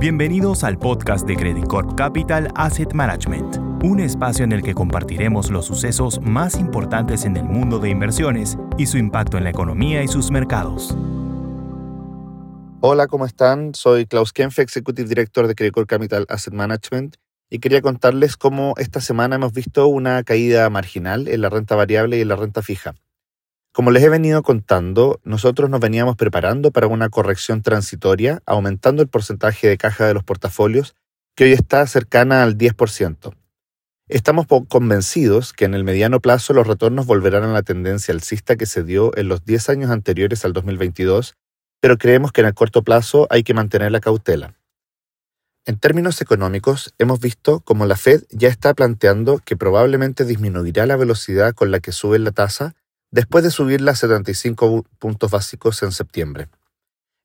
Bienvenidos al podcast de Credit Corp Capital Asset Management, un espacio en el que compartiremos los sucesos más importantes en el mundo de inversiones y su impacto en la economía y sus mercados. Hola, ¿cómo están? Soy Klaus Kempf, Executive Director de Credit Corp Capital Asset Management, y quería contarles cómo esta semana hemos visto una caída marginal en la renta variable y en la renta fija. Como les he venido contando, nosotros nos veníamos preparando para una corrección transitoria, aumentando el porcentaje de caja de los portafolios, que hoy está cercana al 10%. Estamos convencidos que en el mediano plazo los retornos volverán a la tendencia alcista que se dio en los 10 años anteriores al 2022, pero creemos que en el corto plazo hay que mantener la cautela. En términos económicos, hemos visto como la Fed ya está planteando que probablemente disminuirá la velocidad con la que sube la tasa después de subirla a 75 puntos básicos en septiembre.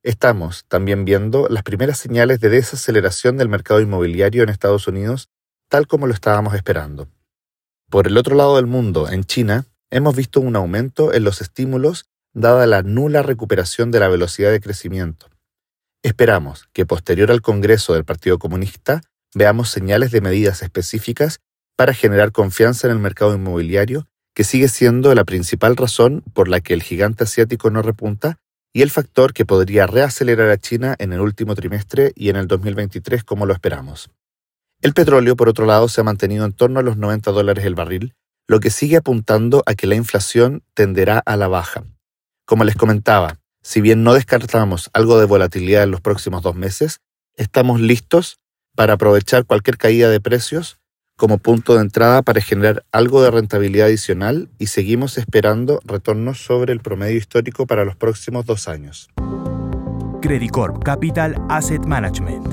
Estamos también viendo las primeras señales de desaceleración del mercado inmobiliario en Estados Unidos, tal como lo estábamos esperando. Por el otro lado del mundo, en China, hemos visto un aumento en los estímulos dada la nula recuperación de la velocidad de crecimiento. Esperamos que posterior al Congreso del Partido Comunista veamos señales de medidas específicas para generar confianza en el mercado inmobiliario que sigue siendo la principal razón por la que el gigante asiático no repunta y el factor que podría reacelerar a China en el último trimestre y en el 2023 como lo esperamos. El petróleo, por otro lado, se ha mantenido en torno a los 90 dólares el barril, lo que sigue apuntando a que la inflación tenderá a la baja. Como les comentaba, si bien no descartamos algo de volatilidad en los próximos dos meses, estamos listos para aprovechar cualquier caída de precios como punto de entrada para generar algo de rentabilidad adicional y seguimos esperando retornos sobre el promedio histórico para los próximos dos años. Credit Corp Capital Asset Management